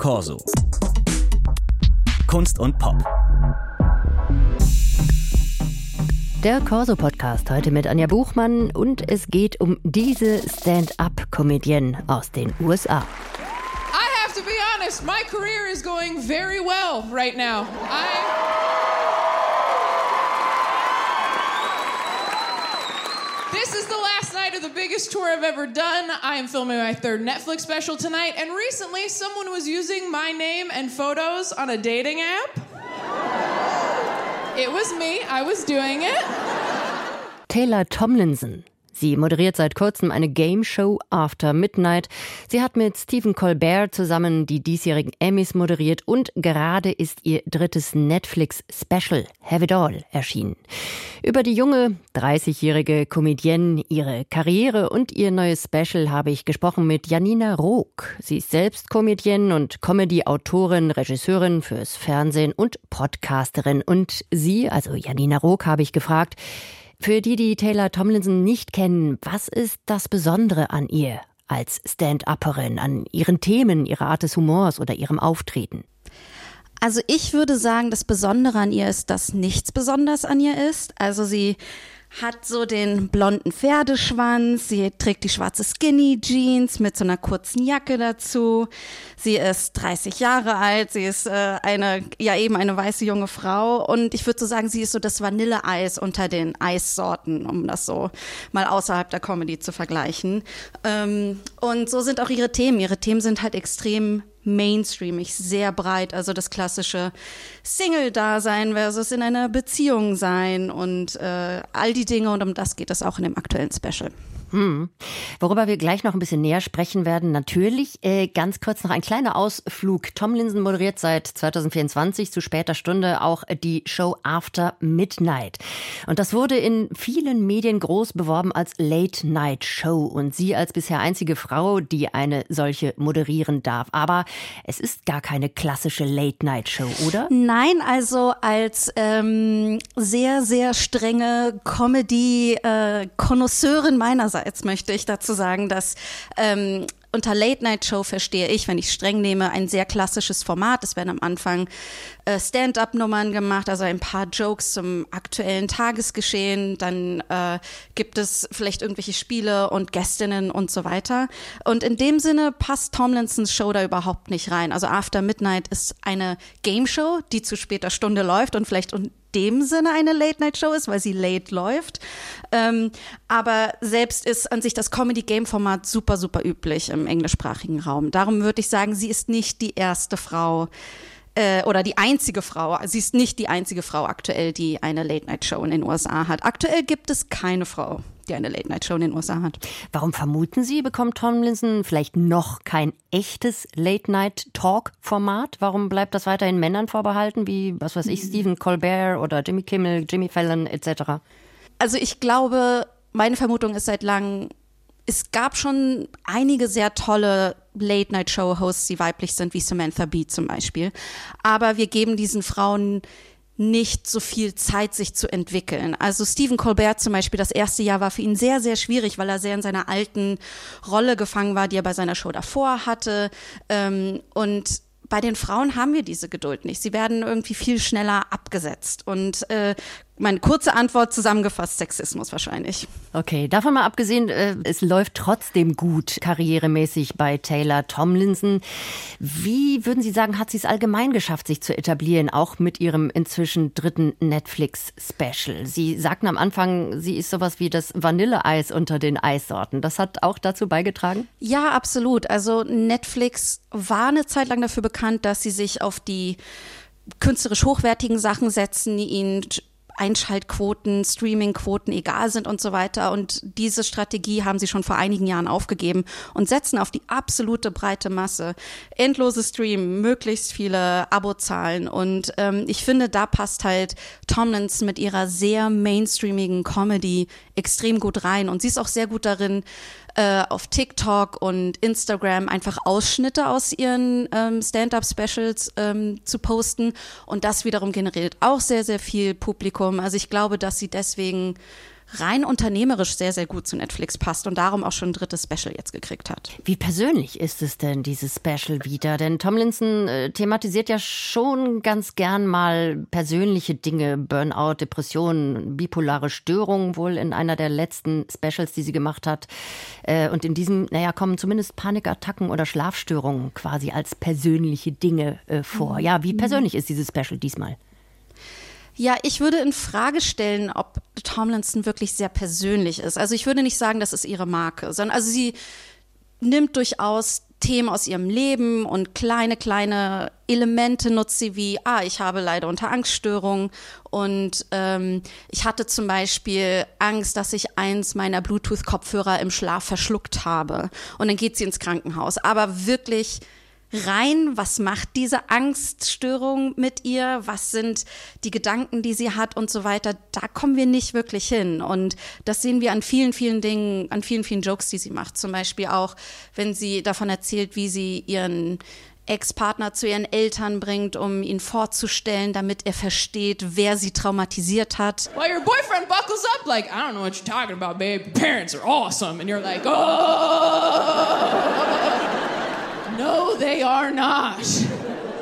Corso. Kunst und Pop. Der Corso-Podcast heute mit Anja Buchmann und es geht um diese Stand-up-Comedienne aus den USA. I have to be honest, my career is going very well right now. I the biggest tour I've ever done. I am filming my third Netflix special tonight, and recently someone was using my name and photos on a dating app. It was me, I was doing it. Taylor Tomlinson. Sie moderiert seit kurzem eine Game Show After Midnight. Sie hat mit Stephen Colbert zusammen die diesjährigen Emmys moderiert und gerade ist ihr drittes Netflix-Special Have It All erschienen. Über die junge, 30-jährige Comedienne, ihre Karriere und ihr neues Special habe ich gesprochen mit Janina Rook. Sie ist selbst Comedienne und Comedy-Autorin, Regisseurin fürs Fernsehen und Podcasterin. Und sie, also Janina Rook, habe ich gefragt, für die, die Taylor Tomlinson nicht kennen, was ist das Besondere an ihr als Stand-Upperin, an ihren Themen, ihrer Art des Humors oder ihrem Auftreten? Also ich würde sagen, das Besondere an ihr ist, dass nichts besonders an ihr ist. Also sie hat so den blonden Pferdeschwanz, sie trägt die schwarze Skinny Jeans mit so einer kurzen Jacke dazu. Sie ist 30 Jahre alt, sie ist äh, eine, ja eben eine weiße junge Frau und ich würde so sagen, sie ist so das Vanilleeis unter den Eissorten, um das so mal außerhalb der Comedy zu vergleichen. Ähm, und so sind auch ihre Themen. Ihre Themen sind halt extrem mainstreamig, sehr breit. Also das klassische Single-Dasein versus in einer Beziehung sein und äh, all die Dinge. Und um das geht es auch in dem aktuellen Special. Hm. Worüber wir gleich noch ein bisschen näher sprechen werden. Natürlich äh, ganz kurz noch ein kleiner Ausflug. Tom Linsen moderiert seit 2024 zu später Stunde auch die Show After Midnight. Und das wurde in vielen Medien groß beworben als Late Night Show und sie als bisher einzige Frau, die eine solche moderieren darf. Aber es ist gar keine klassische Late Night Show, oder? Nein, also als ähm, sehr, sehr strenge Comedy-Konnoisseurin äh, meinerseits Andererseits möchte ich dazu sagen, dass ähm, unter Late Night Show verstehe ich, wenn ich streng nehme, ein sehr klassisches Format. Es werden am Anfang äh, Stand-up-Nummern gemacht, also ein paar Jokes zum aktuellen Tagesgeschehen. Dann äh, gibt es vielleicht irgendwelche Spiele und Gästinnen und so weiter. Und in dem Sinne passt Tomlinsons Show da überhaupt nicht rein. Also After Midnight ist eine Game Show, die zu später Stunde läuft und vielleicht dem Sinne eine Late-Night-Show ist, weil sie late läuft. Ähm, aber selbst ist an sich das Comedy-Game-Format super, super üblich im englischsprachigen Raum. Darum würde ich sagen, sie ist nicht die erste Frau, äh, oder die einzige Frau, sie ist nicht die einzige Frau aktuell, die eine Late-Night-Show in den USA hat. Aktuell gibt es keine Frau, die eine Late-Night-Show in den USA hat. Warum vermuten Sie, bekommt Tomlinson vielleicht noch kein echtes Late-Night-Talk-Format? Warum bleibt das weiterhin Männern vorbehalten, wie, was weiß ich, Stephen Colbert oder Jimmy Kimmel, Jimmy Fallon etc.? Also ich glaube, meine Vermutung ist seit langem, es gab schon einige sehr tolle Late-Night-Show-Hosts, die weiblich sind, wie Samantha Bee zum Beispiel. Aber wir geben diesen Frauen nicht so viel Zeit, sich zu entwickeln. Also Stephen Colbert zum Beispiel, das erste Jahr war für ihn sehr, sehr schwierig, weil er sehr in seiner alten Rolle gefangen war, die er bei seiner Show davor hatte. Ähm, und bei den Frauen haben wir diese Geduld nicht. Sie werden irgendwie viel schneller abgesetzt. Und äh, meine kurze Antwort zusammengefasst, Sexismus wahrscheinlich. Okay, davon mal abgesehen, äh, es läuft trotzdem gut karrieremäßig bei Taylor Tomlinson. Wie würden Sie sagen, hat sie es allgemein geschafft, sich zu etablieren, auch mit ihrem inzwischen dritten Netflix-Special? Sie sagten am Anfang, sie ist sowas wie das Vanilleeis unter den Eissorten. Das hat auch dazu beigetragen? Ja, absolut. Also Netflix war eine Zeit lang dafür bekannt, dass sie sich auf die künstlerisch hochwertigen Sachen setzen, ihnen Einschaltquoten, Streamingquoten egal sind und so weiter. Und diese Strategie haben sie schon vor einigen Jahren aufgegeben und setzen auf die absolute breite Masse. Endlose Stream, möglichst viele Abozahlen. Und ähm, ich finde, da passt halt Tomlins mit ihrer sehr mainstreamigen Comedy extrem gut rein. Und sie ist auch sehr gut darin, äh, auf TikTok und Instagram einfach Ausschnitte aus ihren ähm, Stand-up-Specials ähm, zu posten. Und das wiederum generiert auch sehr, sehr viel Publikum. Also ich glaube, dass sie deswegen rein unternehmerisch sehr, sehr gut zu Netflix passt und darum auch schon ein drittes Special jetzt gekriegt hat. Wie persönlich ist es denn, dieses Special wieder? Denn Tomlinson äh, thematisiert ja schon ganz gern mal persönliche Dinge, Burnout, Depressionen, bipolare Störungen wohl in einer der letzten Specials, die sie gemacht hat. Äh, und in diesem, naja, kommen zumindest Panikattacken oder Schlafstörungen quasi als persönliche Dinge äh, vor. Mhm. Ja, wie persönlich ist dieses Special diesmal? Ja, ich würde in Frage stellen, ob Tomlinson wirklich sehr persönlich ist. Also ich würde nicht sagen, das ist ihre Marke, sondern also sie nimmt durchaus Themen aus ihrem Leben und kleine, kleine Elemente nutzt sie wie, ah, ich habe leider unter Angststörungen und ähm, ich hatte zum Beispiel Angst, dass ich eins meiner Bluetooth-Kopfhörer im Schlaf verschluckt habe. Und dann geht sie ins Krankenhaus. Aber wirklich rein, was macht diese Angststörung mit ihr, was sind die Gedanken, die sie hat und so weiter, da kommen wir nicht wirklich hin. Und das sehen wir an vielen, vielen Dingen, an vielen, vielen Jokes, die sie macht. Zum Beispiel auch, wenn sie davon erzählt, wie sie ihren Ex-Partner zu ihren Eltern bringt, um ihn vorzustellen, damit er versteht, wer sie traumatisiert hat. Well, your boyfriend buckles up like, I don't know what you're talking about, babe. Your parents are awesome. And you're like, oh. No, they are not.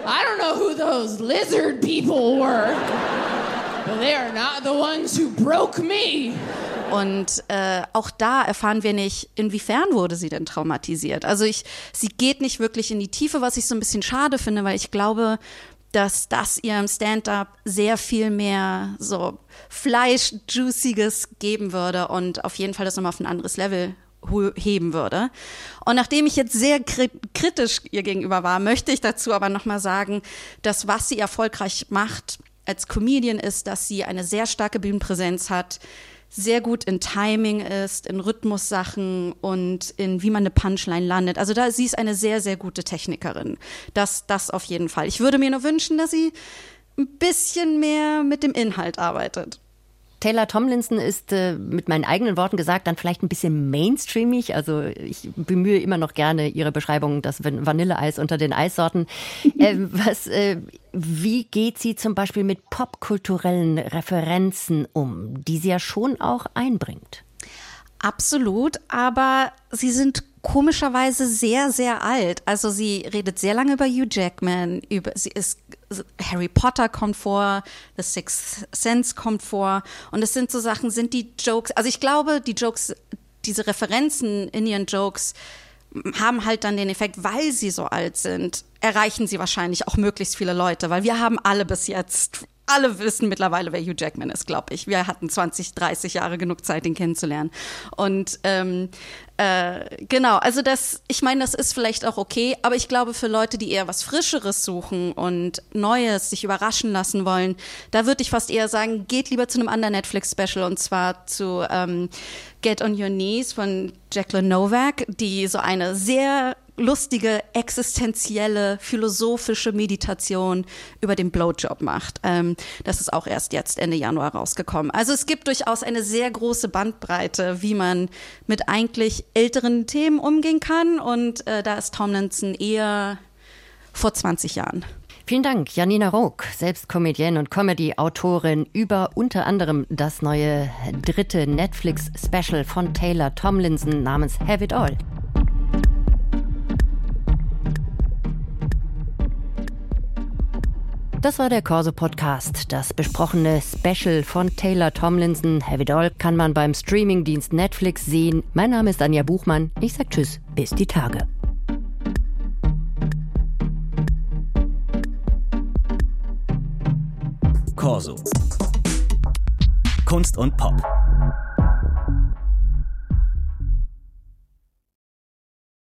I don't know who those lizard people were, but they are not the ones who broke me. Und äh, auch da erfahren wir nicht, inwiefern wurde sie denn traumatisiert. Also ich, sie geht nicht wirklich in die Tiefe, was ich so ein bisschen schade finde, weil ich glaube, dass das ihrem Stand-up sehr viel mehr so Fleisch-Juiciges geben würde und auf jeden Fall das nochmal auf ein anderes Level heben würde. Und nachdem ich jetzt sehr kritisch ihr gegenüber war, möchte ich dazu aber nochmal sagen, dass was sie erfolgreich macht als Comedian ist, dass sie eine sehr starke Bühnenpräsenz hat, sehr gut in Timing ist, in Rhythmussachen und in wie man eine Punchline landet. Also da sie ist eine sehr sehr gute Technikerin. Das das auf jeden Fall. Ich würde mir nur wünschen, dass sie ein bisschen mehr mit dem Inhalt arbeitet. Taylor Tomlinson ist äh, mit meinen eigenen Worten gesagt dann vielleicht ein bisschen mainstreamig. Also ich bemühe immer noch gerne ihre Beschreibung, das Vanilleeis unter den Eissorten. äh, was, äh, wie geht sie zum Beispiel mit popkulturellen Referenzen um, die sie ja schon auch einbringt? Absolut, aber sie sind komischerweise sehr, sehr alt. Also sie redet sehr lange über Hugh Jackman, über sie ist Harry Potter kommt vor, The Sixth Sense kommt vor. Und es sind so Sachen, sind die Jokes, also ich glaube, die Jokes, diese Referenzen in ihren Jokes haben halt dann den Effekt, weil sie so alt sind, erreichen sie wahrscheinlich auch möglichst viele Leute, weil wir haben alle bis jetzt alle wissen mittlerweile, wer Hugh Jackman ist, glaube ich. Wir hatten 20, 30 Jahre genug Zeit, ihn kennenzulernen. Und ähm, äh, genau, also das, ich meine, das ist vielleicht auch okay, aber ich glaube, für Leute, die eher was Frischeres suchen und Neues, sich überraschen lassen wollen, da würde ich fast eher sagen, geht lieber zu einem anderen Netflix-Special und zwar zu ähm, Get on Your Knees von Jacqueline Novak, die so eine sehr lustige, existenzielle, philosophische Meditation über den Blowjob macht. Ähm, das ist auch erst jetzt Ende Januar rausgekommen. Also es gibt durchaus eine sehr große Bandbreite, wie man mit eigentlich älteren Themen umgehen kann. Und äh, da ist Tomlinson eher vor 20 Jahren. Vielen Dank, Janina Rook, selbst Comedienne und Comedy-Autorin über unter anderem das neue dritte Netflix-Special von Taylor Tomlinson namens Have It All. Das war der Corso Podcast. Das besprochene Special von Taylor Tomlinson, It All, kann man beim Streamingdienst Netflix sehen. Mein Name ist Anja Buchmann. Ich sag Tschüss, bis die Tage. Corso. Kunst und Pop.